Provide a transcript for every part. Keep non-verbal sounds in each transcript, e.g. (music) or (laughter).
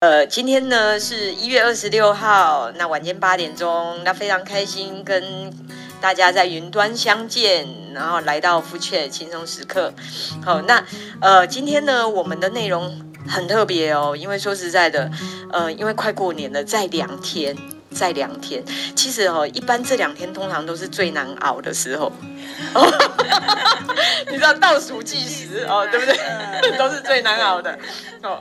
呃，今天呢是一月二十六号，那晚间八点钟，那非常开心跟大家在云端相见，然后来到福雀轻松时刻。好，那呃，今天呢我们的内容很特别哦，因为说实在的，呃，因为快过年了，在两天，再两天，其实哦，一般这两天通常都是最难熬的时候，(laughs) 你知道倒数计时哦，对不对？(laughs) 都是最难熬的哦。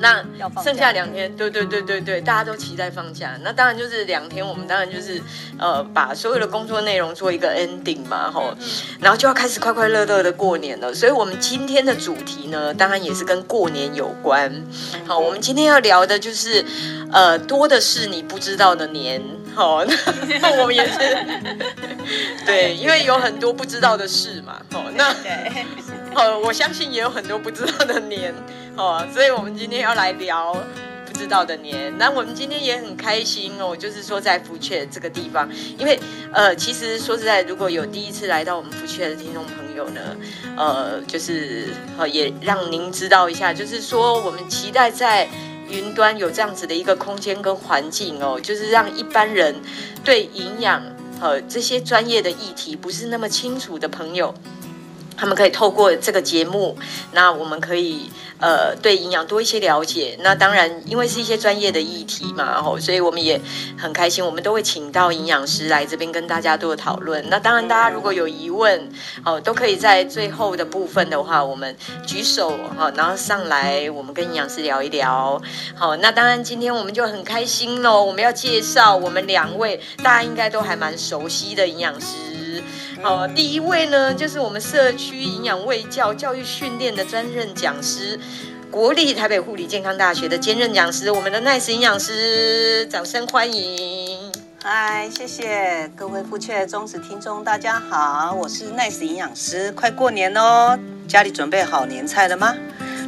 那剩下两天，对对对对对，大家都期待放假。那当然就是两天，我们当然就是呃，把所有的工作内容做一个 ending 嘛，吼，然后就要开始快快乐乐的过年了。所以，我们今天的主题呢，当然也是跟过年有关。好，我们今天要聊的就是呃，多的是你不知道的年。好，(laughs) 那我们也是 (laughs) 对，因为有很多不知道的事嘛。好，那呃，我相信也有很多不知道的年。哦，所以我们今天要来聊不知道的年。那我们今天也很开心哦，就是说在福雀这个地方，因为呃，其实说实在，如果有第一次来到我们福雀的听众朋友呢，呃，就是呃，也让您知道一下，就是说我们期待在云端有这样子的一个空间跟环境哦，就是让一般人对营养和这些专业的议题不是那么清楚的朋友。他们可以透过这个节目，那我们可以呃对营养多一些了解。那当然，因为是一些专业的议题嘛，吼，所以我们也很开心，我们都会请到营养师来这边跟大家做讨论。那当然，大家如果有疑问，哦，都可以在最后的部分的话，我们举手哈，然后上来，我们跟营养师聊一聊。好，那当然今天我们就很开心喽，我们要介绍我们两位大家应该都还蛮熟悉的营养师。好，第一位呢，就是我们社区营养卫教教育训练的专任讲师，国立台北护理健康大学的兼任讲师，我们的 Nice 营养师，掌声欢迎。嗨，谢谢各位福雀忠实听众，大家好，我是 Nice 营养师。快过年哦，家里准备好年菜了吗？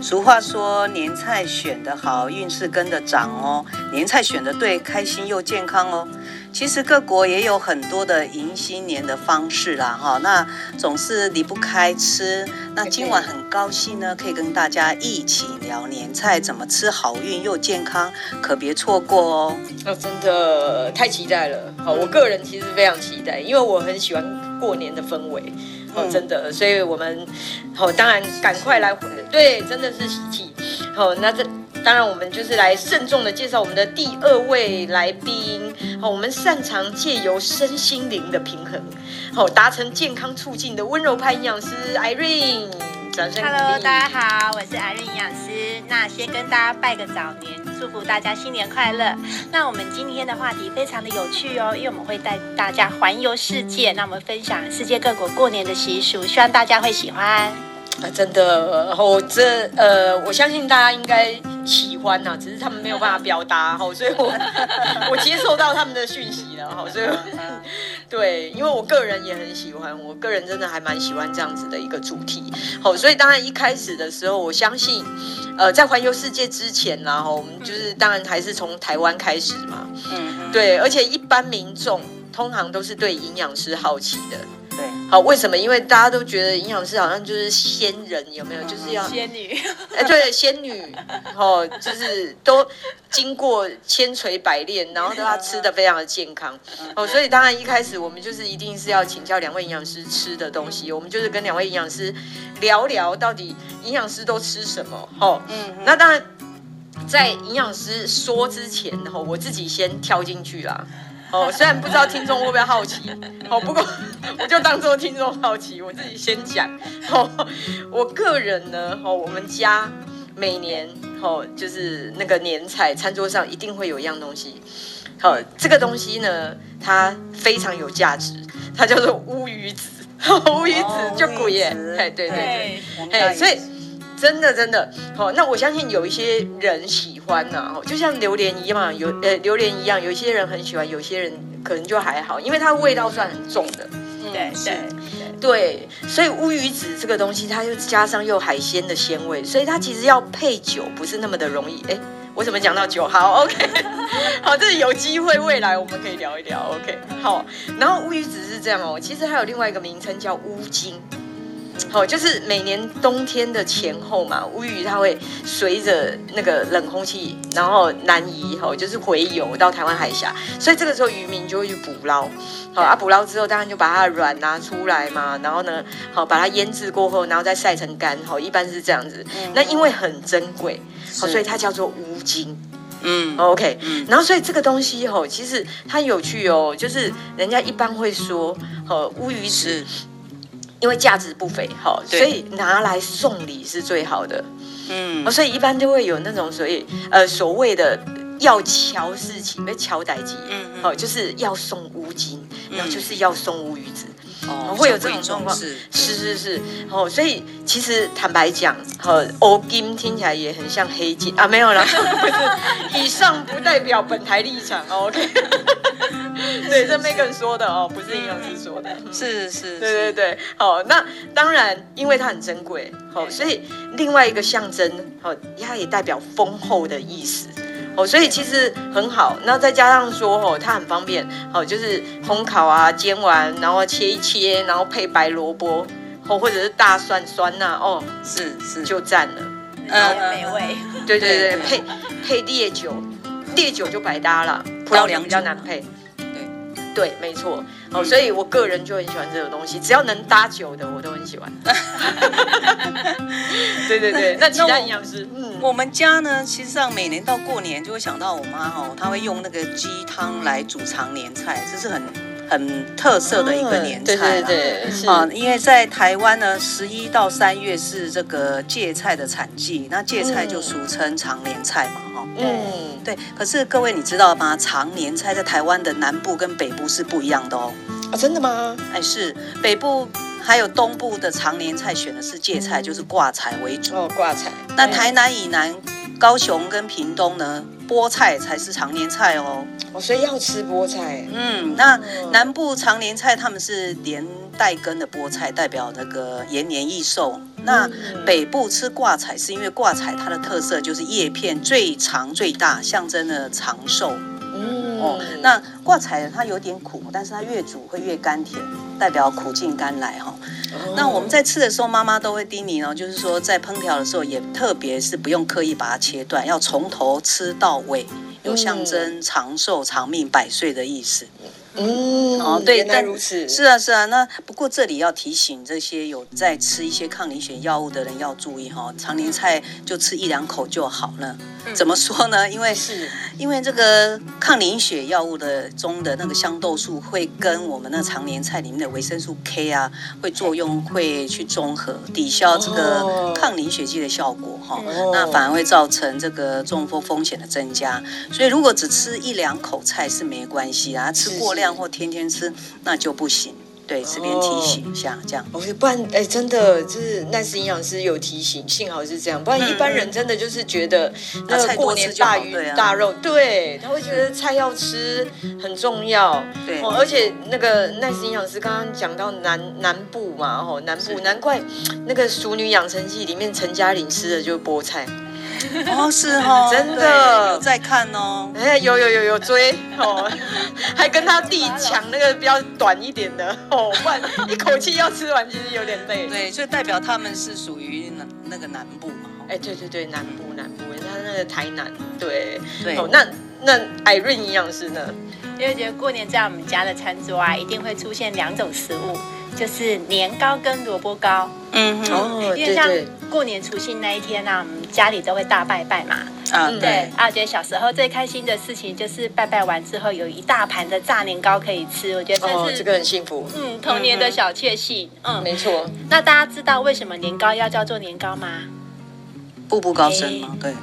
俗话说，年菜选得好，运势跟得长哦。年菜选得对，开心又健康哦。其实各国也有很多的迎新年的方式啦，哈，那总是离不开吃。那今晚很高兴呢，可以跟大家一起聊年菜怎么吃好运又健康，可别错过哦。哦，真的太期待了。好，我个人其实非常期待，因为我很喜欢过年的氛围。哦，真的，所以我们，好，当然赶快来，对，真的是喜气。好，那这。当然，我们就是来慎重的介绍我们的第二位来宾。好，我们擅长借由身心灵的平衡，好达成健康促进的温柔派营养师 Irene。掌声。Hello，大家好，我是 Irene 营养师。那先跟大家拜个早年，祝福大家新年快乐。那我们今天的话题非常的有趣哦，因为我们会带大家环游世界，那我们分享世界各国过年的习俗，希望大家会喜欢。啊，真的，然后这呃，我相信大家应该喜欢呐，只是他们没有办法表达哈，所以我 (laughs) 我接受到他们的讯息了哈，所以 (laughs) 对，因为我个人也很喜欢，我个人真的还蛮喜欢这样子的一个主题，好，所以当然一开始的时候，我相信，呃，在环游世界之前呢，哈，我们就是当然还是从台湾开始嘛，嗯，对，而且一般民众通常都是对营养师好奇的。对，好，为什么？因为大家都觉得营养师好像就是仙人，有没有？就是要仙女，(laughs) 哎，对，仙女，哦，就是都经过千锤百炼，然后都要吃的非常的健康，哦，所以当然一开始我们就是一定是要请教两位营养师吃的东西，我们就是跟两位营养师聊聊到底营养师都吃什么，哦，嗯，那当然在营养师说之前，哦，我自己先跳进去啦。哦，虽然不知道听众会不会好奇，哦，不过 (laughs) 我就当做听众好奇，我自己先讲。哦，我个人呢，哦，我们家每年，哦，就是那个年菜，餐桌上一定会有一样东西。好，哦，这个东西呢，它非常有价值，它叫做乌鱼子。乌鱼子就贵耶，哎，对对对，哎，所以。真的真的好，那我相信有一些人喜欢呐，哦，就像榴莲一样，有呃榴莲一样，有一些人很喜欢，有些人可能就还好，因为它味道算很重的。对对对，所以乌鱼子这个东西，它又加上又海鲜的鲜味，所以它其实要配酒不是那么的容易。哎，我怎么讲到酒？好，OK，(laughs) 好，这有机会未来我们可以聊一聊。OK，好，然后乌鱼子是这样哦，其实还有另外一个名称叫乌金。好，就是每年冬天的前后嘛，乌鱼它会随着那个冷空气，然后南移，吼，就是回游到台湾海峡，所以这个时候渔民就会去捕捞，好啊，捕捞之后当然就把它的卵拿出来嘛，然后呢，好把它腌制过后，然后再晒成干，好，一般是这样子。那因为很珍贵，好，所以它叫做乌金。嗯，OK，嗯，然后所以这个东西吼，其实它有趣哦，就是人家一般会说，呃，乌鱼子，因为价值不菲，哈，所以拿来送礼是最好的，嗯，所以一般就会有那种所以呃所谓的要乔事情，被乔代机，嗯，哦，就是要送乌金，然后就是要送乌鱼子。哦，会有这种状况，是是是是，哦，所以其实坦白讲，和欧金听起来也很像黑金啊，没有了，(laughs) 以上不代表本台立场，OK，(laughs) 对，这 Megan 说的哦，不是营养师说的，是是，对对对，好，那当然，因为它很珍贵，好，所以另外一个象征，好，它也代表丰厚的意思。哦，所以其实很好，那再加上说哦，它很方便，哦，就是烘烤啊，煎完然后切一切，然后配白萝卜，哦，或者是大蒜酸呐，哦，是是。就赞了，嗯，美味，对对对，配配烈酒，烈酒就百搭了，葡萄酒比较难配。对，没错，哦，所以我个人就很喜欢这个东西，只要能搭酒的，我都很喜欢。(laughs) 对对对，那其他营养师，嗯，我们家呢，其实上每年到过年就会想到我妈哦，她会用那个鸡汤来煮长年菜，这是很很特色的一个年菜了。对对对，啊，因为在台湾呢，十一到三月是这个芥菜的产季，那芥菜就俗称长年菜嘛，哈，嗯。对，可是各位你知道吗？长年菜在台湾的南部跟北部是不一样的哦。啊，真的吗？哎，是北部还有东部的常年菜选的是芥菜，就是挂菜为主。哦，挂菜。那台南以南，高雄跟屏东呢，菠菜才是常年菜哦。哦，所以要吃菠菜。嗯，那南部常年菜他们是连带根的菠菜，代表那个延年益寿。那北部吃挂菜是因为挂菜它的特色就是叶片最长最大，象征了长寿。嗯，哦，那挂彩它有点苦，但是它越煮会越甘甜，代表苦尽甘来哈。哦，那我们在吃的时候，妈妈都会叮咛哦，就是说在烹调的时候也特别是不用刻意把它切断，要从头吃到尾，有象征长寿、长命、百岁的意思。嗯，哦，对，原来如此。是啊，是啊。那不过这里要提醒这些有在吃一些抗凝血药物的人要注意哈，常年菜就吃一两口就好了。嗯、怎么说呢？因为是，因为这个抗凝血药物的中的那个香豆素会跟我们那常年菜里面的维生素 K 啊，会作用，会去中和抵消这个抗凝血剂的效果哈。哦、那反而会造成这个中风风险的增加。所以如果只吃一两口菜是没关系啊，吃过量。量或天天吃那就不行，对，这边提醒一下，这样。哦，不然哎，真的就是那是营养师有提醒，幸好是这样，不然一般人真的就是觉得那个过年大鱼大肉，对，他会觉得菜要吃很重要，对，而且那个那是营养师刚刚讲到南南部嘛，吼，南部难怪那个《熟女养成记》里面陈嘉玲吃的就是菠菜。(laughs) 哦，是哦，(laughs) 真的有在看哦，哎，有有有有追哦，(laughs) 还跟他弟抢那个比较短一点的哦，不然一口气要吃完，其实有点累。对，所以代表他们是属于那那个南部嘛。哎，对对对，南部南部，他那个台南，对对。哦，那那艾润营养师呢？因为觉得过年在我们家的餐桌啊，一定会出现两种食物。就是年糕跟萝卜糕，嗯哦，因为像过年除夕那一天呢、啊，我们家里都会大拜拜嘛，啊对，啊，觉得小时候最开心的事情就是拜拜完之后有一大盘的炸年糕可以吃，我觉得这是、哦、这个很幸福，嗯，童年的小确幸，嗯，没错。那大家知道为什么年糕要叫做年糕吗？步步高升吗？对。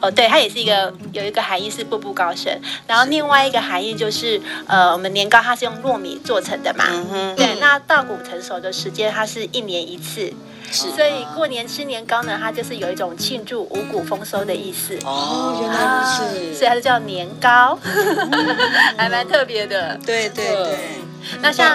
哦，对，它也是一个有一个含义是步步高升，然后另外一个含义就是，呃，我们年糕它是用糯米做成的嘛，嗯，对，那稻谷成熟的时间它是一年一次，是，所以过年吃年糕呢，它就是有一种庆祝五谷丰收的意思。哦，原来如此，所以它就叫年糕，(laughs) 还蛮特别的。对对对，那像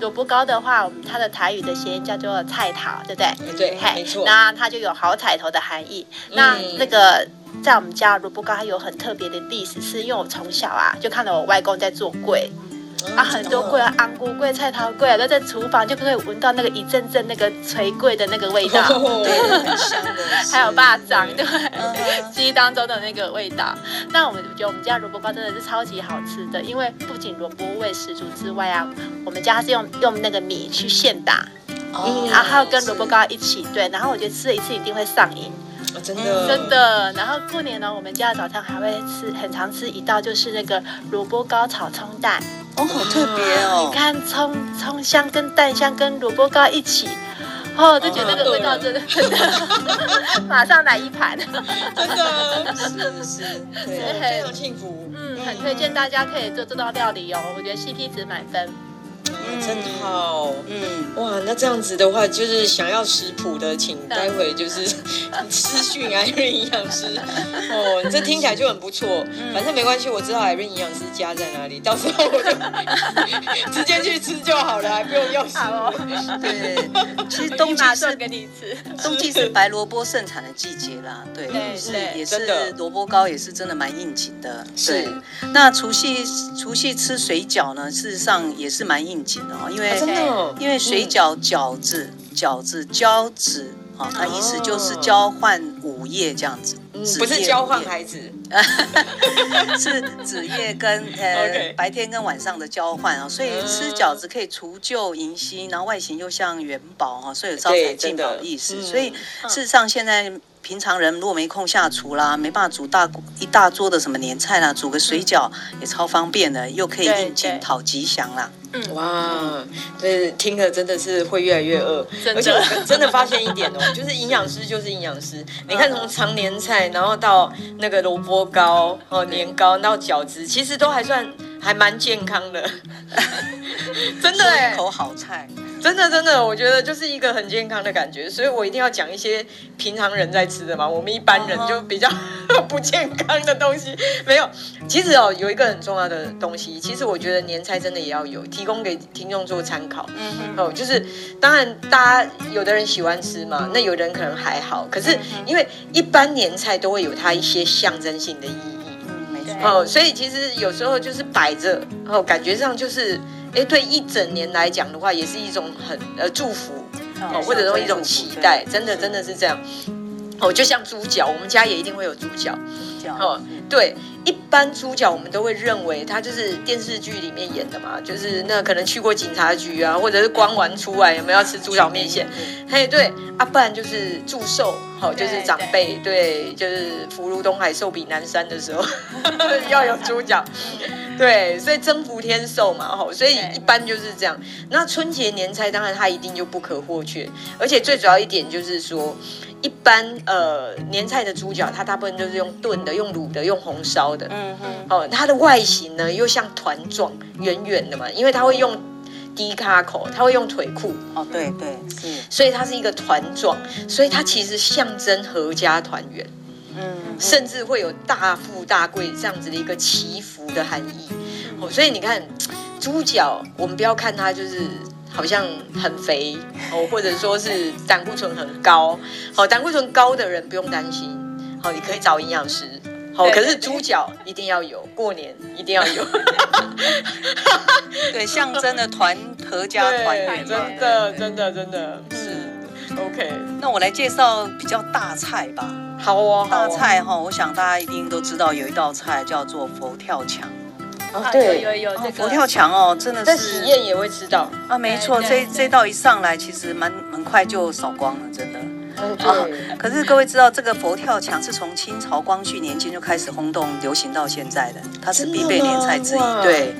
萝卜糕的话，我们它的台语的谐音叫做菜桃，对不对？对，没错。那它就有好彩头的含义。那那个。在我们家萝卜糕它有很特别的历史，是因为我从小啊就看到我外公在做粿，啊，很多贵啊，红菇贵、菜头贵啊，都在厨房就可以闻到那个一阵阵那个炊粿的那个味道，对，(laughs) 很香的。还有霸掌，对，鸡当中的那个味道。那我们觉得我们家萝卜糕真的是超级好吃的，因为不仅萝卜味十足之外啊，我们家是用用那个米去现打，嗯，然后跟萝卜糕一起，对，然后我觉得吃了一次一定会上瘾。真的，真的。然后过年呢，我们家的早餐还会吃，很常吃一道就是那个萝卜糕炒葱蛋。哦，好特别哦！你看葱葱香跟蛋香跟萝卜糕一起，哦，就觉得那个味道真的真的，(laughs) 马上来一盘。真的，是是，对，非常幸福。嗯，很推荐大家可以做这道料理哦，我觉得 CP 值满分。嗯，真好。嗯，哇，那这样子的话，就是想要食谱的，请待会就是 (laughs) 私讯艾瑞营养师。(laughs) 哦，这听起来就很不错。反正没关系，我知道艾瑞营养师家在哪里，到时候我就 (laughs) 直接去吃就好了，还不用要食谱。对，其实冬季是给你吃，冬季是白萝卜盛产的季节啦。对，是也是萝卜糕也是真的蛮应景的。是，那除夕除夕吃水饺呢，事实上也是蛮应。因为真的，因为水饺饺子饺子交子啊，它意思就是交换午夜这样子，不是交换孩子，(laughs) 是子夜跟呃白天跟晚上的交换啊，所以吃饺子可以除旧迎新，然后外形又像元宝哈，所以有招财进宝的意思。所以事实上现在。平常人如果没空下厨啦，没办法煮大一大桌的什么年菜啦，煮个水饺也超方便的，又可以应景讨吉祥啦。嗯，哇，这听了真的是会越来越饿，而且我真的发现一点哦，(laughs) 就是营养师就是营养师。你看从长年菜，然后到那个萝卜糕哦，年糕到饺子，其实都还算还蛮健康的，(laughs) 真的哎，一口好菜。真的真的，我觉得就是一个很健康的感觉，所以我一定要讲一些平常人在吃的嘛。我们一般人就比较 (laughs) 不健康的东西没有。其实哦，有一个很重要的东西，其实我觉得年菜真的也要有，提供给听众做参考。嗯哼哦，就是当然大家有的人喜欢吃嘛，那有的人可能还好。可是因为一般年菜都会有它一些象征性的意义。哦，所以其实有时候就是摆着，哦，感觉上就是。哎，对一整年来讲的话，也是一种很呃祝福哦，或者说一种期待，真的真的是这样哦。就像猪脚，我们家也一定会有猪脚哦。对，一般猪脚我们都会认为它就是电视剧里面演的嘛，就是那可能去过警察局啊，或者是光完出来有没有要吃猪脚面线？嘿，对啊，不然就是祝寿，好，就是长辈对，就是福如东海，寿比南山的时候 (laughs) (laughs) 要有猪脚。对，所以增福添寿嘛，吼，所以一般就是这样。那春节年菜当然它一定就不可或缺，而且最主要一点就是说，一般呃年菜的猪脚，它大部分都是用炖的、用卤的、用红烧的。嗯哼。哦，它的外形呢又像团状，圆圆的嘛，因为它会用低卡口，它会用腿裤。哦，对对是。所以它是一个团状，所以它其实象征合家团圆。嗯，甚至会有大富大贵这样子的一个祈福的含义，哦，所以你看猪脚，我们不要看它就是好像很肥哦，或者说是胆固醇很高，好，胆固醇高的人不用担心，好，你可以找营养师，好，可是猪脚一定要有，过年一定要有，(laughs) 对，象征的团合家团圆，真的真的真的。是。OK，那我来介绍比较大菜吧。好哦，大菜哈，我想大家一定都知道有一道菜叫做佛跳墙。哦，对，有有有，这个佛跳墙哦，真的是。在喜宴也会吃到啊，没错，这这道一上来，其实蛮很快就扫光了，真的。啊。可是各位知道，这个佛跳墙是从清朝光绪年间就开始轰动流行到现在的，它是必备年菜之一。对，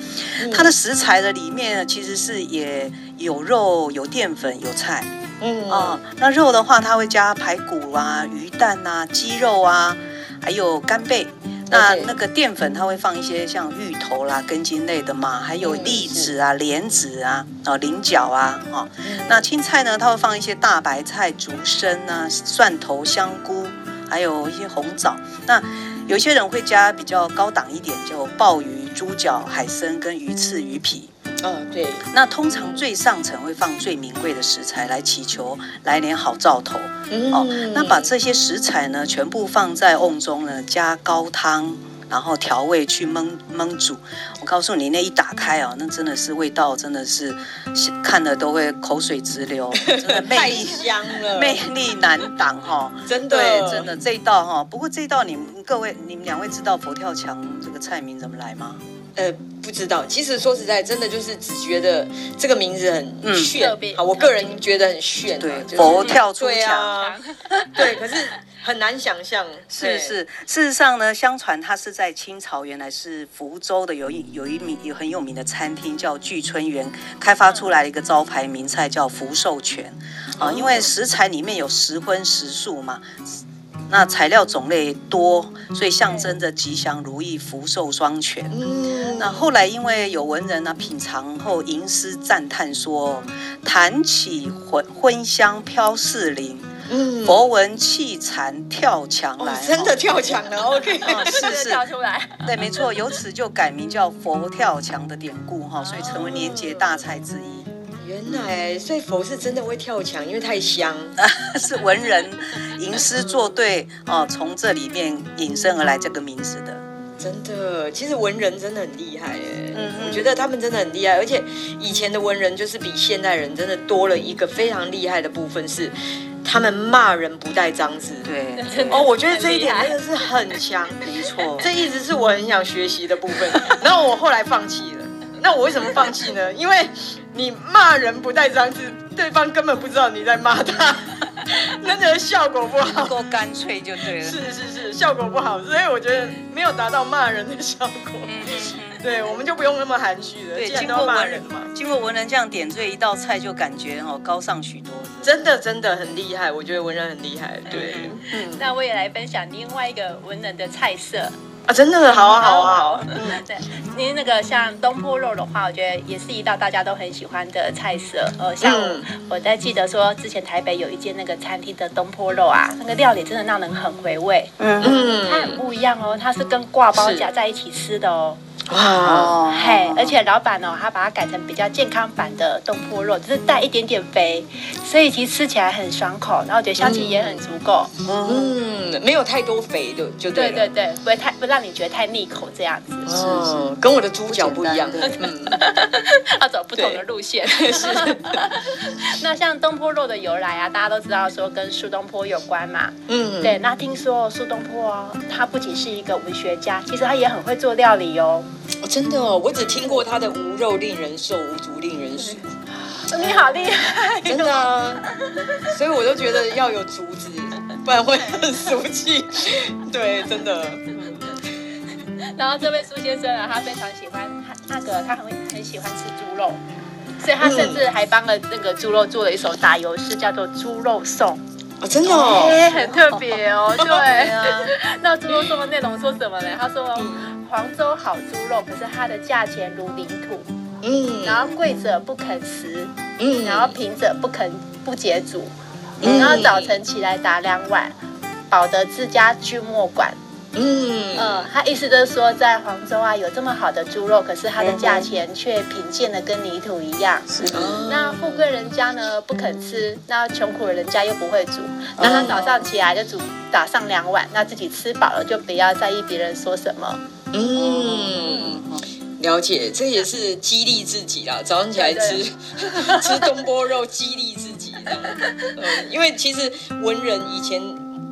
它的食材的里面呢，其实是也有肉、有淀粉、有菜。嗯啊，那肉的话，它会加排骨啊、鱼蛋啊、鸡肉啊，还有干贝。那那个淀粉，它会放一些像芋头啦、根茎类的嘛，还有栗子啊、莲子啊、哦、菱角啊，哦。那青菜呢，它会放一些大白菜、竹荪啊、蒜头、香菇，还有一些红枣。那有些人会加比较高档一点，就鲍鱼、猪脚、海参跟鱼翅、鱼皮。嗯，对。那通常最上层会放最名贵的食材来祈求来年好兆头。嗯，哦，那把这些食材呢全部放在瓮中呢，加高汤，然后调味去焖焖煮。我告诉你，那一打开啊，那真的是味道，真的是看了都会口水直流，(laughs) 真的魅力香了，魅力难挡哈！真的，对，真的这一道哈。不过这一道你们各位，你们两位知道佛跳墙这个菜名怎么来吗？呃，不知道。其实说实在，真的就是只觉得这个名字很炫，嗯、好，我个人觉得很炫。对，就是、佛跳出墙、啊，(laughs) 对，可是很难想象。是是，事实上呢，相传它是在清朝，原来是福州的有一有一名有很有名的餐厅叫聚春园，开发出来一个招牌名菜叫福寿全。啊、嗯，因为食材里面有十荤十素嘛。那材料种类多，所以象征着吉祥如意、福寿双全。嗯，那后来因为有文人呢、啊、品尝后吟诗赞叹说：“弹起荤荤香飘四邻，嗯，佛闻气禅跳墙来。哦”真的跳墙了，OK，是是跳出来，对，没错，由此就改名叫佛跳墙的典故哈，所以成为年节大菜之一。原来，所以佛是真的会跳墙，因为太香。(laughs) 是文人吟诗作对哦，从这里面引申而来这个名字的。真的，其实文人真的很厉害哎。嗯，我觉得他们真的很厉害，而且以前的文人就是比现代人真的多了一个非常厉害的部分，是他们骂人不带脏字。对，哦，我觉得这一点真的是很强，没错，(laughs) 这一直是我很想学习的部分。(laughs) 然后我后来放弃了。那我为什么放弃呢？因为你骂人不带脏字，对方根本不知道你在骂他，真的效果不好，够干脆就对了。是是是，效果不好，所以我觉得没有达到骂人的效果。对，我们就不用那么含蓄了。对，经过文人嘛，经过文人这样点缀一道菜，就感觉哦高尚许多。真的真的很厉害，我觉得文人很厉害。对，嗯，那我也来分享另外一个文人的菜色。啊，真的好啊，好啊，好。嗯，对，因为那个像东坡肉的话，我觉得也是一道大家都很喜欢的菜色。呃，像我在记得说，之前台北有一间那个餐厅的东坡肉啊，那个料理真的让人很回味。嗯嗯，它很不一样哦，它是跟挂包夹在一起吃的哦。哦，嘿，而且老板哦，他把它改成比较健康版的东坡肉，只是带一点点肥，所以其实吃起来很爽口，然后我觉得香气也很足够。嗯，没有太多肥的，就对对对，不会太不让你觉得太腻口这样子。是是，跟我的猪脚不一样，(laughs) 嗯要走不同的路线。(laughs) 是。(laughs) 那像东坡肉的由来啊，大家都知道说跟苏东坡有关嘛。嗯，对。那听说苏东坡哦，他不仅是一个文学家，其实他也很会做料理哦。哦，真的哦，我只听过他的无肉令人瘦，无竹令人俗。你好厉害，真的啊！所以我都觉得要有竹子，不然会很俗气。对，真的。然后这位苏先生啊，他非常喜欢他那个，他很很喜欢吃猪肉，所以他甚至还帮了那个猪肉做了一首打油诗，叫做《猪肉颂》。哦，真的哦，欸、很特别哦。(laughs) 对啊，(laughs) 那猪肉颂的内容说什么呢？他说。黄州好猪肉，可是它的价钱如领土。嗯，然后贵者不肯食，嗯，然后贫者不肯不解煮，嗯，然后早晨起来打两碗，饱得自家君莫管。嗯嗯，他意思就是说，在黄州啊，有这么好的猪肉，可是它的价钱却贫贱的跟泥土一样。是的。那富贵人家呢不肯吃，那穷苦人家又不会煮，那他早上起来就煮打上两碗，那自己吃饱了就不要在意别人说什么。嗯，了解，这也是激励自己啦。早上起来吃对对 (laughs) 吃东坡肉，激励自己这样。嗯，因为其实文人以前。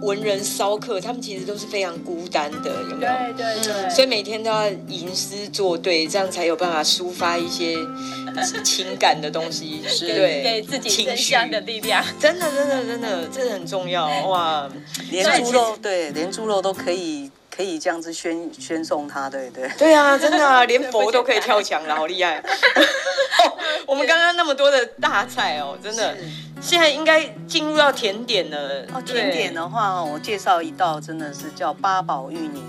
文人骚客，他们其实都是非常孤单的，有没有？对对对。所以每天都要吟诗作对，这样才有办法抒发一些情感的东西，是对，给自己情绪的力量。(laughs) 真的，真的，真的，这很重要哇！连猪肉，对，连猪肉都可以，可以这样子宣宣送他，对对。对啊，真的啊，(laughs) 连佛都可以跳墙了，好厉害！(laughs) 我们刚刚那么多的大菜哦，真的。现在应该进入到甜点了。哦，甜点的话，我介绍一道，真的是叫八宝芋泥。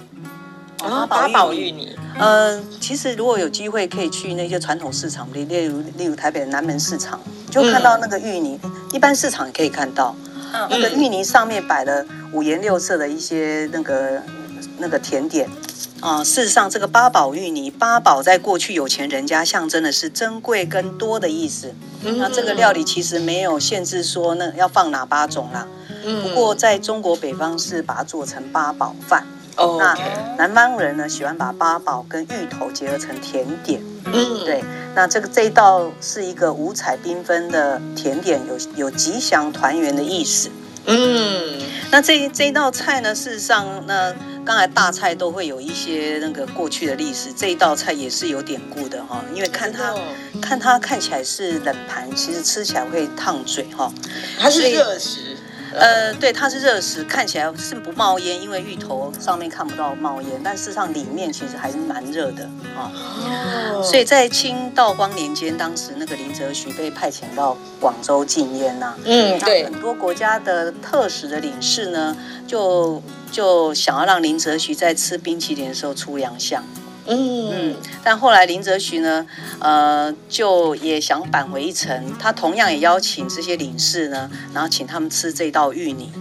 哦，八宝芋泥。呃，其实如果有机会可以去那些传统市场，例例如例如台北的南门市场，就看到那个芋泥。嗯、一般市场也可以看到，嗯、那个芋泥上面摆了五颜六色的一些那个那个甜点。啊、呃，事实上，这个八宝芋泥，八宝在过去有钱人家象征的是珍贵跟多的意思。嗯、那这个料理其实没有限制说那要放哪八种啦。嗯、不过在中国北方是把它做成八宝饭。哦，那南方人呢喜欢把八宝跟芋头结合成甜点。嗯，对。那这个这一道是一个五彩缤纷的甜点，有有吉祥团圆的意思。嗯，那这这一道菜呢，事实上，那刚才大菜都会有一些那个过去的历史，这一道菜也是有典故的哈。因为看它，哦、看它看起来是冷盘，其实吃起来会烫嘴哈。它是热食。呃，对，它是热食，看起来是不冒烟，因为芋头上面看不到冒烟，但事实上里面其实还是蛮热的啊。哦，所以在清道光年间，当时那个林则徐被派遣到广州禁烟呐。嗯，对。很多国家的特使的领事呢，就就想要让林则徐在吃冰淇淋的时候出洋相。嗯嗯，但后来林则徐呢，呃，就也想扳回一城，他同样也邀请这些领事呢，然后请他们吃这道芋泥。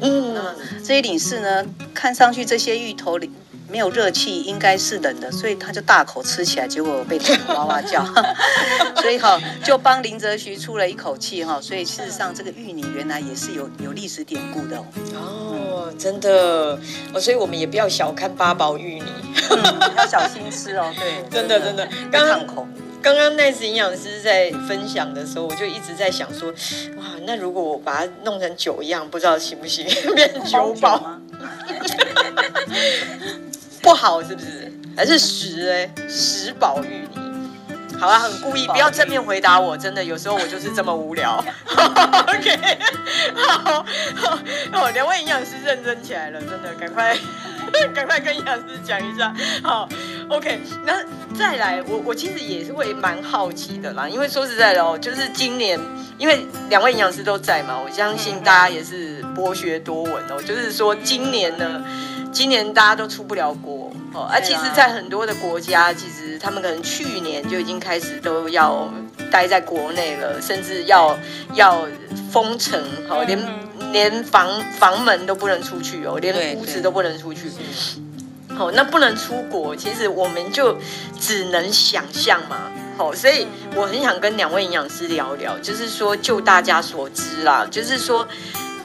嗯，这些领事呢，看上去这些芋头里没有热气，应该是冷的，所以他就大口吃起来，结果被哇哇叫。(laughs) 所以哈，就帮林则徐出了一口气哈。所以事实上，这个芋泥原来也是有有历史典故的哦。哦，真的哦，所以我们也不要小看八宝芋泥。嗯、要小心吃哦，(laughs) 对，真的真的。刚刚刚刚 Nice 营养师在分享的时候，我就一直在想说，哇，那如果我把它弄成酒一样，不知道行不行？(laughs) 变酒宝吗？(laughs) 不好是不是？还是十哎，十宝芋泥。好啊，很故意，不要正面回答我，真的，有时候我就是这么无聊。OK，好，好，两位营养师认真起来了，真的，赶快。(laughs) 赶快跟营养师讲一下，好，OK。那再来，我我其实也是会蛮好奇的啦，因为说实在的哦，就是今年，因为两位营养师都在嘛，我相信大家也是博学多闻哦。就是说今年呢，今年大家都出不了国哦，而其实，在很多的国家，其实他们可能去年就已经开始都要待在国内了，甚至要要封城，好连。连房房门都不能出去哦，连屋子都不能出去。好，那不能出国，其实我们就只能想象嘛。好，所以我很想跟两位营养师聊聊，就是说，就大家所知啦，就是说，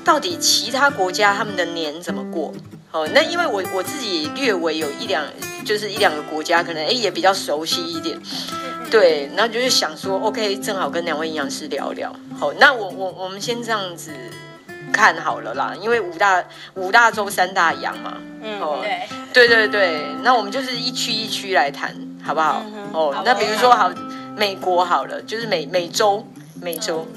到底其他国家他们的年怎么过？好，那因为我我自己略微有一两，就是一两个国家，可能哎也比较熟悉一点。对，然后就是想说，OK，正好跟两位营养师聊聊。好，那我我我们先这样子。看好了啦，因为五大五大洲三大洋嘛，嗯，哦，对，对对对，那我们就是一区一区来谈，好不好？嗯、哦，好那比如说好，美国好了，就是美美洲美洲，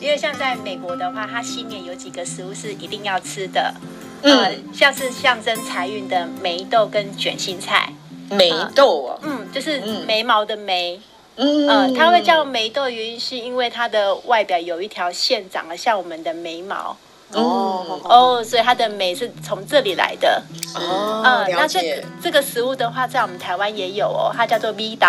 因为像在美国的话，它新年有几个食物是一定要吃的，嗯、呃，像是象征财运的梅豆跟卷心菜，眉豆啊，嗯，就是眉毛的眉。嗯，呃，它会叫梅豆，原因是因为它的外表有一条线长得像我们的眉毛。哦哦，所以它的眉是从这里来的。哦，嗯，那这这个食物的话，在我们台湾也有哦，它叫做米豆。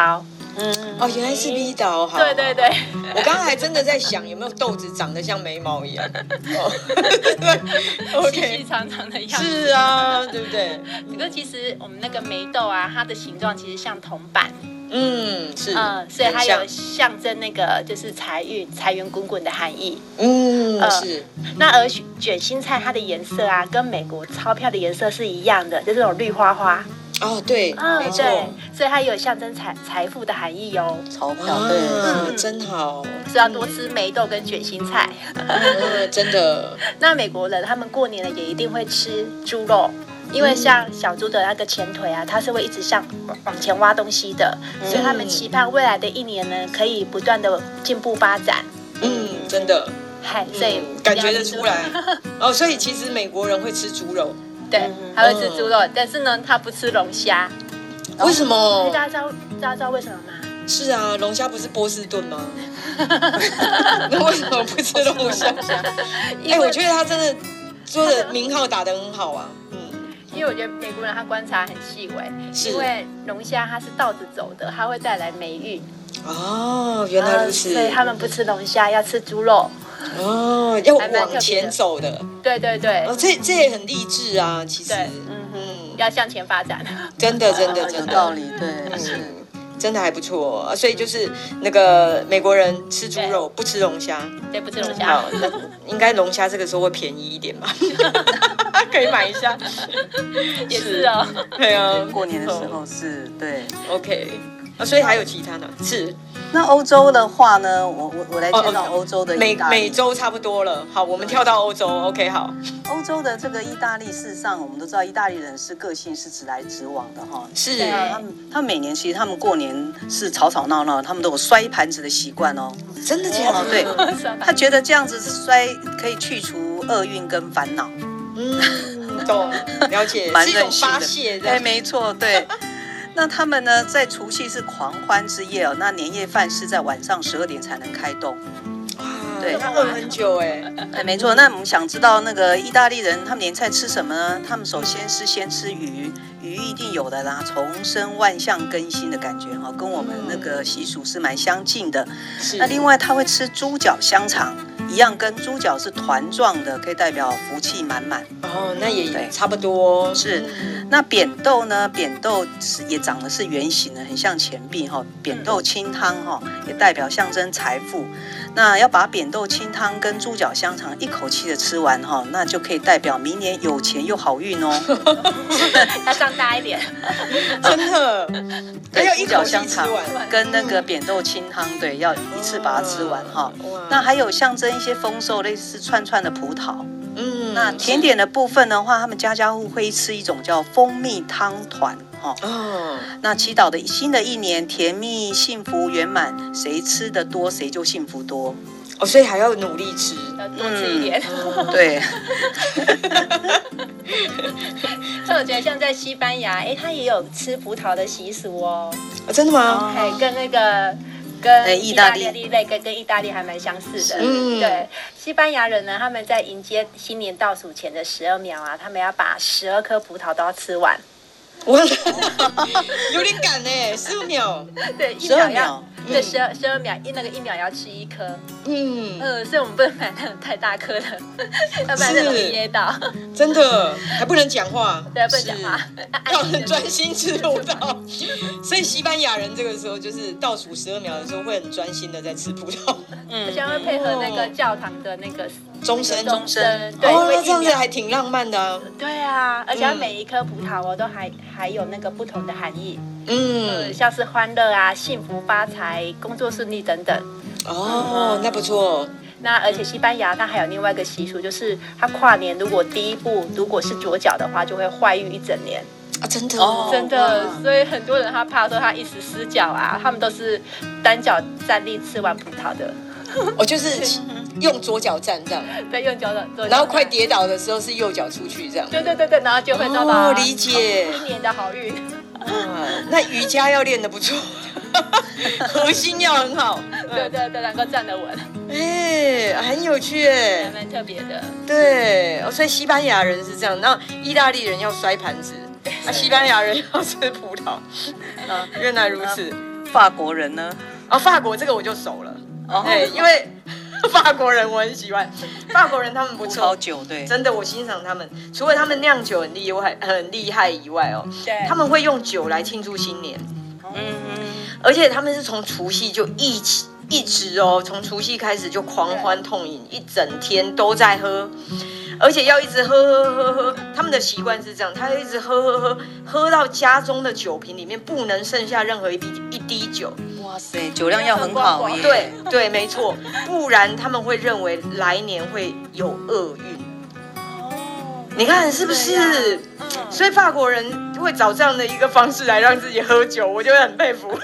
嗯，哦，原来是米豆哈。对对对，我刚刚还真的在想有没有豆子长得像眉毛一样。(laughs) 哦，对，(laughs) OK，细细长长的样子。是啊，对不对？不过其实我们那个眉豆啊，它的形状其实像铜板。嗯，是，嗯，所以它有象征那个就是财运、财源滚滚的含义。嗯，是。那而卷心菜它的颜色啊，跟美国钞票的颜色是一样的，就是这种绿花花。哦，对，没错。所以它有象征财财富的含义哟。钞票，对，嗯，真好。是要多吃梅豆跟卷心菜。真的。(laughs) 那美国人他们过年呢，也一定会吃猪肉。因为像小猪的那个前腿啊，它是会一直向往前挖东西的，嗯、所以他们期盼未来的一年呢，可以不断的进步发展。嗯，真的，嗨，所以感觉得出来。哦，所以其实美国人会吃猪肉，对，他会吃猪肉，嗯、但是呢，他不吃龙虾。为什么？大家知道大家知道为什么吗？是啊，龙虾不是波士顿吗？(laughs) 那为什么不吃龙虾？(laughs) 哎为、欸，我觉得他真的说的名号打得很好啊。因为我觉得美国人他观察很细微，因为龙虾它是倒着走的，它会带来霉运。哦，原来如此。所以他们不吃龙虾，要吃猪肉。哦，要往前走的。对对对。哦，这这也很励志啊，其实。嗯哼，要向前发展。真的真的 (laughs) 真的。有道理，对，是，真的还不错。所以就是那个美国人吃猪肉，不吃龙虾。对，不吃龙虾。好应该龙虾这个时候会便宜一点吧？(laughs) 可以买一下，也是啊，对啊，过年的时候是对，OK。啊，所以还有其他的，是。那欧洲的话呢，我我我来介绍欧洲的意大利。美美洲差不多了，好，我们跳到欧洲，OK，好。欧洲的这个意大利，事实上我们都知道，意大利人是个性是直来直往的哈。是。他们他们每年其实他们过年是吵吵闹闹，他们都有摔盘子的习惯哦。真的假的？哦，对。(laughs) 他觉得这样子摔可以去除厄运跟烦恼。嗯，懂，了解。蛮任性的。哎，没错，对。那他们呢，在除夕是狂欢之夜哦，那年夜饭是在晚上十二点才能开动。哇，对，他饿很久哎，哎，没错。那我们想知道那个意大利人他们年菜吃什么呢？他们首先是先吃鱼，鱼一定有的啦，重生万象更新的感觉哈，跟我们那个习俗是蛮相近的。是。那另外他会吃猪脚香肠。一样跟猪脚是团状的，可以代表福气满满。哦，那也差不多。是，那扁豆呢？扁豆是也长得是圆形的，很像钱币哈。扁豆清汤哈，也代表象征财富。那要把扁豆清汤跟猪脚香肠一口气的吃完哈，那就可以代表明年有钱又好运哦。(laughs) 要上大一点，(laughs) 真的。对，猪脚香肠跟那个扁豆清汤，对，要一次把它吃完哈。那还有象征一些丰收，类似串串的葡萄。嗯，那甜点的部分的话，他们家家户户会吃一种叫蜂蜜汤团。哦，那祈祷的新的一年甜蜜幸福圆满，谁吃的多谁就幸福多。哦，所以还要努力吃，要多吃一点。嗯、对。(laughs) (laughs) 所以我觉得像在西班牙，哎，他也有吃葡萄的习俗哦。啊，真的吗？哎，跟那个跟意大利类跟跟意大利还蛮相似的。嗯，对。西班牙人呢，他们在迎接新年倒数前的十二秒啊，他们要把十二颗葡萄都要吃完。我 (laughs) 有点赶呢，十五秒，(laughs) 对，一秒要，对，十二十二秒一那个一秒要吃一颗，嗯。嗯，所以我们不能买那种太大颗的，(laughs) 要不然容易噎到。(laughs) 真的还不能讲话，(laughs) 对，不能讲话，要很专心吃葡萄。所以西班牙人这个时候就是倒数十二秒的时候会很专心的在吃葡萄，嗯，而且会配合那个教堂的那个。钟声，钟声，对，哦，这样子还挺浪漫的啊。对啊，而且每一颗葡萄哦，都还还有那个不同的含义，嗯，像是欢乐啊、幸福发财、工作顺利等等。哦，那不错。那而且西班牙它还有另外一个习俗，就是它跨年如果第一步如果是左脚的话，就会坏运一整年啊！真的，哦真的。所以很多人他怕说他一时失脚啊，他们都是单脚站立吃完葡萄的。我就是。(laughs) 用左脚站这样，对，用脚站，然后快跌倒的时候是右脚出去这样，对对对对，然后就会遭到哦，理解，一年的好运。啊，那瑜伽要练得不错，(laughs) 核心要很好，对对对，能够站得稳。哎，很有趣哎，蛮特别的。对，所以西班牙人是这样，那意大利人要摔盘子，啊，西班牙人要吃葡萄，(laughs) 啊，原来如此。法国人呢？哦，法国这个我就熟了，哎，因为。(laughs) 法国人我很喜欢，法国人他们不错，好酒对，真的我欣赏他们。除了他们酿酒很厉害很厉害以外哦，对，他们会用酒来庆祝新年，嗯嗯，而且他们是从除夕就一起一直哦，从除夕开始就狂欢痛饮，一整天都在喝。而且要一直喝喝喝喝，他们的习惯是这样，他要一直喝喝喝，喝到家中的酒瓶里面不能剩下任何一滴一滴酒。哇塞，酒量要很好耶。对对，没错，不然他们会认为来年会有厄运。哦，你看是不是？所以法国人会找这样的一个方式来让自己喝酒，我就会很佩服。(laughs)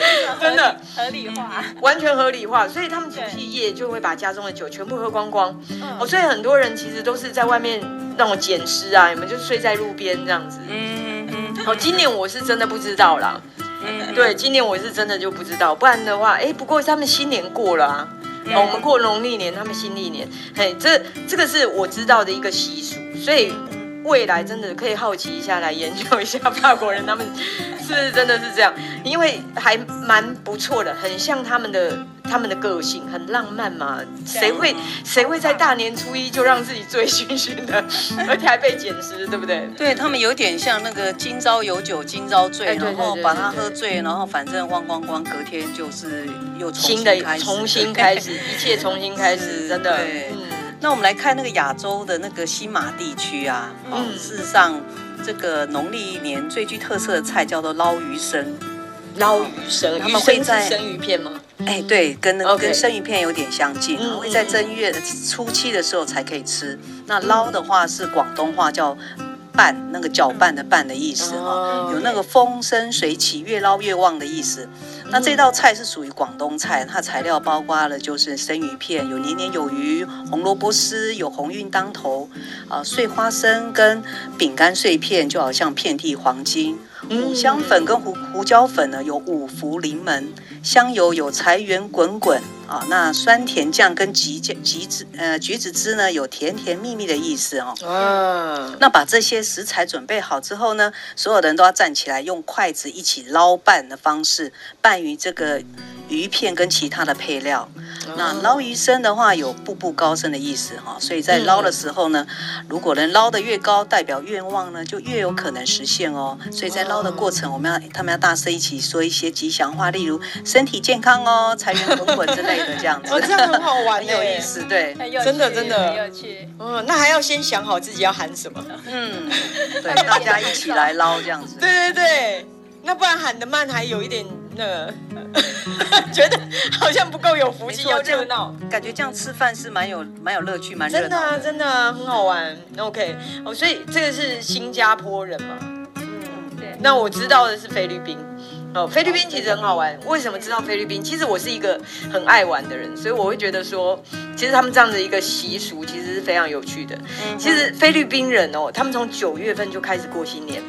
(laughs) 真的合理化，完全合理化，所以他们除夕夜就会把家中的酒全部喝光光。哦，所以很多人其实都是在外面那种捡尸啊，你们就睡在路边这样子。嗯嗯。哦，今年我是真的不知道啦。嗯。对，今年我是真的就不知道，不然的话，哎，不过他们新年过了啊。哦，我们过农历年，他们新历年。嘿，这这个是我知道的一个习俗，所以。未来真的可以好奇一下，来研究一下法国人他们 (laughs) 是不是真的是这样，因为还蛮不错的，很像他们的他们的个性很浪漫嘛，谁会谁会在大年初一就让自己醉醺醺的，而且还被捡尸，对不对？(laughs) 对他们有点像那个今朝有酒今朝醉，然后把他喝醉，然后反正忘光光，隔天就是又重新开始，重新开始，(laughs) 一切重新开始，真的。对，那我们来看那个亚洲的那个新马地区啊，嗯，事实上这个农历一年最具特色的菜叫做捞鱼生。捞鱼生，他们会在生鱼片吗？哎，对，跟那跟生鱼片有点相近，会在正月初七的时候才可以吃。那捞的话是广东话叫拌，那个搅拌的拌的意思哈，有那个风生水起、越捞越旺的意思。那这道菜是属于广东菜，它材料包括了就是生鱼片，有年年有余；红萝卜丝，有鸿运当头；啊，碎花生跟饼干碎片，就好像遍地黄金。五香粉跟胡胡椒粉呢，有五福临门；香油有财源滚滚啊。那酸甜酱跟橘酱橘子呃橘子汁呢，有甜甜蜜蜜的意思哦。啊，那把这些食材准备好之后呢，所有人都要站起来，用筷子一起捞拌的方式拌于这个。鱼片跟其他的配料，那捞鱼生的话有步步高升的意思哈，所以在捞的时候呢，如果能捞得越高，代表愿望呢就越有可能实现哦。所以在捞的过程，我们要他们要大声一起说一些吉祥话，例如身体健康哦，财源滚滚之类的这样子。(laughs) 哦，这样很好玩，很有意思，对，真的真的很有趣。嗯，那还要先想好自己要喊什么。嗯，(laughs) 对，大家一起来捞这样子。对对对，那不然喊得慢还有一点。那个 (laughs) 觉得好像不够有福气，要热闹，感觉这样吃饭是蛮有蛮有乐趣，蛮真的啊，真的啊，很好玩。OK，哦，所以这个是新加坡人嘛？嗯，对。那我知道的是菲律宾，哦，菲律宾其实很好玩。为什么知道菲律宾？其实我是一个很爱玩的人，所以我会觉得说，其实他们这样的一个习俗其实是非常有趣的。其实菲律宾人哦，他们从九月份就开始过新年。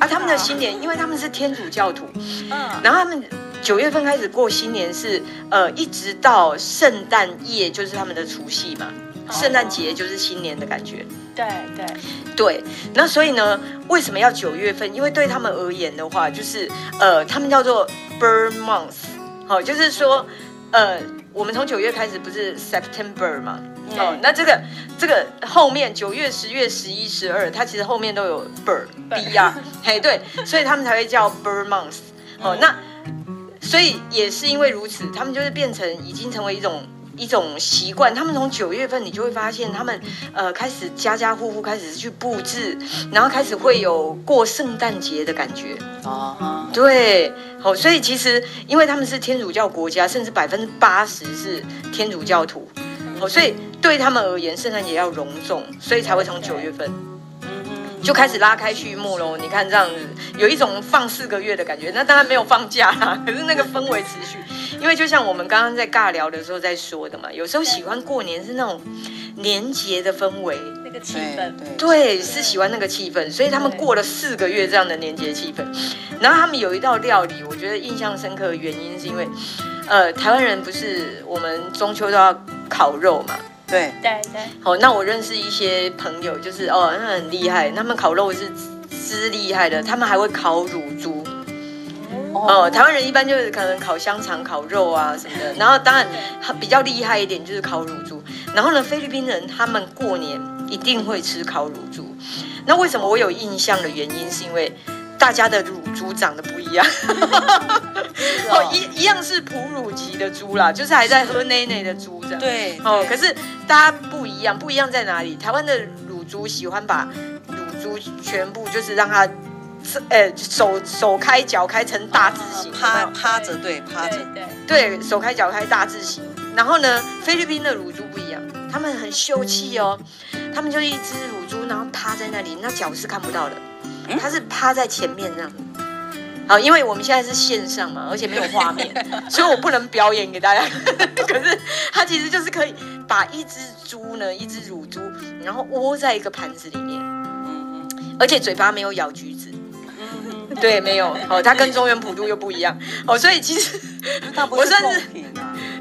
啊，他们的新年，因为他们是天主教徒，嗯，然后他们九月份开始过新年是，呃，一直到圣诞夜就是他们的除夕嘛，圣诞节就是新年的感觉，对对。对。那所以呢，为什么要九月份？因为对他们而言的话，就是呃，他们叫做 bird month，好，就是说，呃，我们从九月开始不是 September 嘛。哦，那这个这个后面九月、十月、十一、十二，它其实后面都有 bird b r，(laughs) 嘿，对，所以他们才会叫 bird month。哦，那所以也是因为如此，他们就是变成已经成为一种一种习惯。他们从九月份，你就会发现他们呃开始家家户户开始去布置，然后开始会有过圣诞节的感觉。哦，对，哦，所以其实因为他们是天主教国家，甚至百分之八十是天主教徒。哦，所以对他们而言，圣诞节要隆重，所以才会从九月份，就开始拉开序幕喽。你看这样子，有一种放四个月的感觉。那当然没有放假啦，(laughs) 可是那个氛围持续。因为就像我们刚刚在尬聊的时候在说的嘛，有时候喜欢过年是那种年节的氛围，那个气氛，对，是喜欢那个气氛。所以他们过了四个月这样的年节气氛。然后他们有一道料理，我觉得印象深刻的原因是因为，呃，台湾人不是我们中秋都要。烤肉嘛，对对对。好，那我认识一些朋友，就是哦，那很厉害，他们烤肉是之厉害的，他们还会烤乳猪。哦，台湾人一般就是可能烤香肠、烤肉啊什么的，然后当然比较厉害一点就是烤乳猪。然后呢，菲律宾人他们过年一定会吃烤乳猪。那为什么我有印象的原因，是因为。大家的乳猪长得不一样，哦，一一样是哺乳期的猪啦，就是还在喝奶奶的猪这样。对，哦，可是大家不一样，不一样在哪里？台湾的乳猪喜欢把乳猪全部就是让它，呃，手手开脚开成大字形，趴趴着，对，趴着，对，对，手开脚开大字形。然后呢，菲律宾的乳猪不一样，他们很秀气哦，他们就一只乳猪，然后趴在那里，那脚是看不到的。他是趴在前面这样，好，因为我们现在是线上嘛，而且没有画面，(laughs) 所以我不能表演给大家。(laughs) 可是他其实就是可以把一只猪呢，一只乳猪，然后窝在一个盘子里面，而且嘴巴没有咬橘子，对，没有。哦，他跟中原普渡又不一样。哦，所以其实我算是，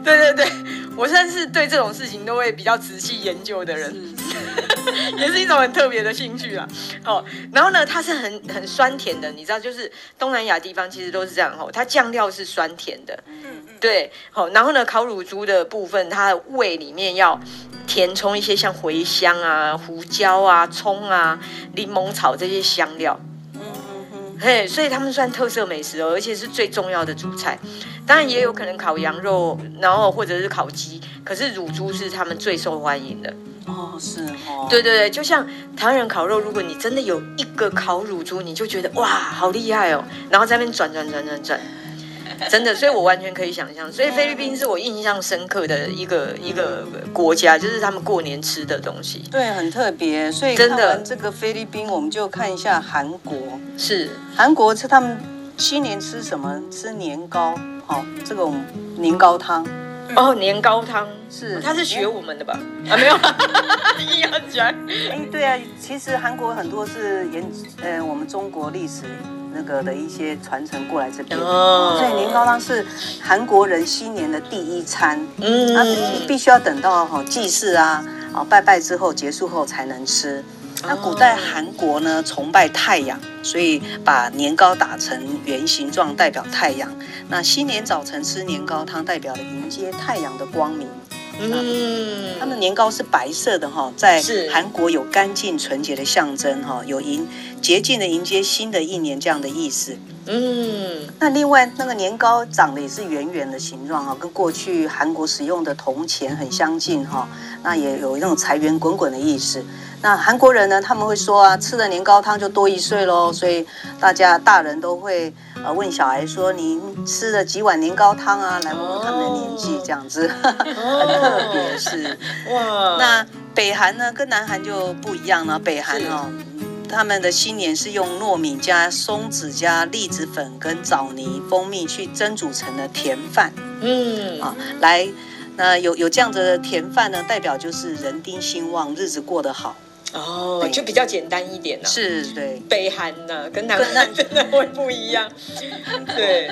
对对对，我算是对这种事情都会比较仔细研究的人。(laughs) 也是一种很特别的兴趣啊。哦，然后呢，它是很很酸甜的，你知道，就是东南亚地方其实都是这样哦，它酱料是酸甜的。嗯嗯。对，好，然后呢，烤乳猪的部分，它的胃里面要填充一些像茴香啊、胡椒啊、葱啊、柠檬草这些香料。嗯嗯嗯。嘿，所以他们算特色美食哦，而且是最重要的主菜。当然也有可能烤羊肉，然后或者是烤鸡，可是乳猪是他们最受欢迎的。哦，是哦。对对对，就像台湾人烤肉，如果你真的有一个烤乳猪，你就觉得哇，好厉害哦，然后在那边转转转转转，(laughs) 真的，所以我完全可以想象。所以菲律宾是我印象深刻的一个一个国家，就是他们过年吃的东西。对，很特别。所以真的，这个菲律宾，我们就看一下韩国。是，韩国吃他们新年吃什么？吃年糕。哦，这种年糕汤哦，年糕汤。是，他是学我们的吧？啊，没有，硬要讲。哎，对啊，其实韩国很多是沿呃我们中国历史那个的一些传承过来这边，哦，所以年糕汤是韩国人新年的第一餐，嗯，啊，必须要等到哈祭祀啊，啊拜拜之后结束后才能吃。那古代韩国呢，崇拜太阳，所以把年糕打成圆形状，代表太阳。那新年早晨吃年糕汤，代表了迎接太阳的光明。嗯，他们年糕是白色的哈，在韩国有干净纯洁的象征哈，有迎洁净的迎接新的一年这样的意思。嗯，那另外那个年糕长得也是圆圆的形状哈，跟过去韩国使用的铜钱很相近哈，那也有那种财源滚滚的意思。那韩国人呢，他们会说啊，吃了年糕汤就多一岁喽，所以大家大人都会呃问小孩说，您吃了几碗年糕汤啊，来问问他们的年纪，这样子，哦、很 (laughs) 特别是哇。那北韩呢，跟南韩就不一样了。北韩哦，他们的新年是用糯米加松子加栗子粉跟枣泥蜂蜜去蒸煮成的甜饭，嗯啊，来，那有有这样子的甜饭呢，代表就是人丁兴旺，日子过得好。哦，就比较简单一点呢。是，对。北韩呢，跟南韩 (laughs) 真的会不一样。(laughs) 对，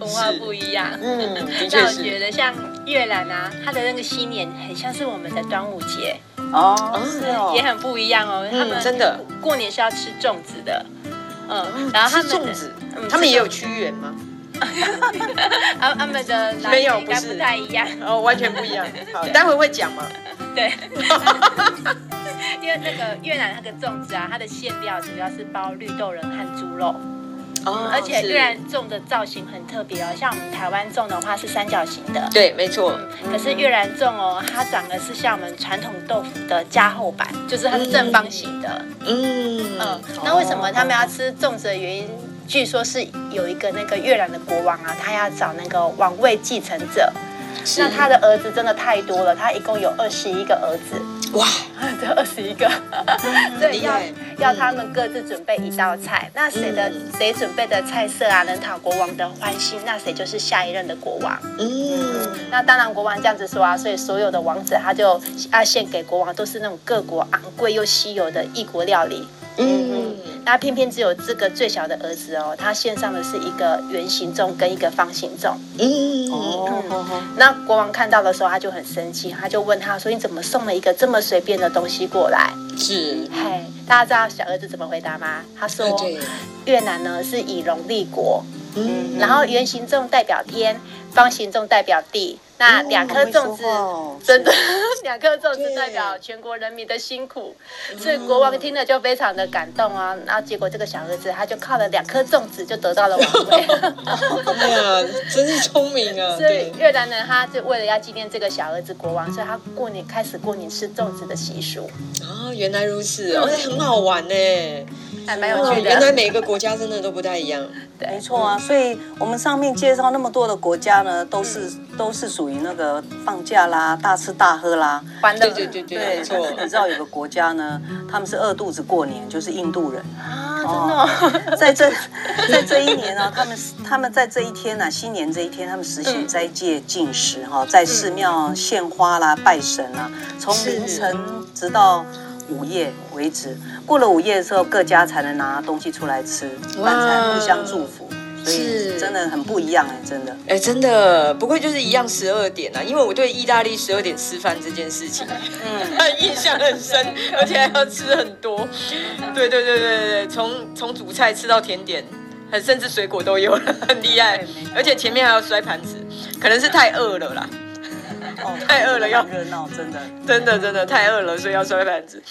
文化不一样。嗯，的确是。那我觉得像越南啊，它的那个新年很像是我们的端午节哦，是哦，也很不一样哦。他们真的过年是要吃粽子的，嗯，然后他们粽子，他们也有屈原吗？(laughs) 他他们的没有，不是不太一样哦，完全不一样。好，待会会讲吗？(laughs) 对。(laughs) 因为那个越南那个粽子啊，它的馅料主要是包绿豆仁和猪肉，哦，而且越南粽的造型很特别哦，像我们台湾粽的话是三角形的，对，没错。可是越南粽哦，它长得是像我们传统豆腐的加厚版，就是它是正方形的。嗯嗯。那为什么他们要吃粽子的原因？据说是有一个那个越南的国王啊，他要找那个王位继承者，那他的儿子真的太多了，他一共有二十一个儿子。哇，(laughs) 这二十一个，对，要要他们各自准备一道菜，那谁的谁准备的菜色啊，能讨国王的欢心，那谁就是下一任的国王。嗯，那当然国王这样子说啊，所以所有的王子他就要献给国王，都是那种各国昂贵又稀有的异国料理。嗯，那偏偏只有这个最小的儿子哦，他献上的是一个圆形粽跟一个方形粽。嗯哦，那国王看到的时候，他就很生气，他就问他说：“你怎么送了一个这么随便的东西过来？”是，嘿，大家知道小儿子怎么回答吗？他说：“越南呢是以农立国，嗯，然后圆形粽代表天，方形粽代表地。”那 (laughs) (laughs) 两颗粽子，真的，两颗粽子代表全国人民的辛苦，所以国王听了就非常的感动啊。然后结果这个小儿子他就靠了两颗粽子就得到了王位。(laughs) 哎呀，真是聪明啊！所以越南人他就为了要纪念这个小儿子国王，所以他过年开始过年吃粽子的习俗。哦，原来如此，而且很好玩呢。还蛮有趣的。原来每个国家真的都不太一样。(laughs) 对，没错啊。所以我们上面介绍那么多的国家呢，都是都是属于那个放假啦、大吃大喝啦。对对对对，对，没错。你知道有个国家呢，他们是饿肚子过年，就是印度人啊，真的。(laughs) 在这在这一年呢，他们他们在这一天呢，新年这一天，他们实行斋戒禁食哈，在寺庙献花啦、拜神啦，从凌晨直到。午夜为止，过了午夜的时候，各家才能拿东西出来吃，饭菜互相祝福。所以真的很不一样哎，真的。哎，真的不会就是一样十二点啊，因为我对意大利十二点吃饭这件事情，嗯，(laughs) 印象很深，而且还要吃很多。对对对对对，从从主菜吃到甜点，很甚至水果都有了，很厉害。而且前面还要摔盘子，可能是太饿了啦。哦，太饿了要热闹，真的，真的真的太饿了，所以要摔盘子。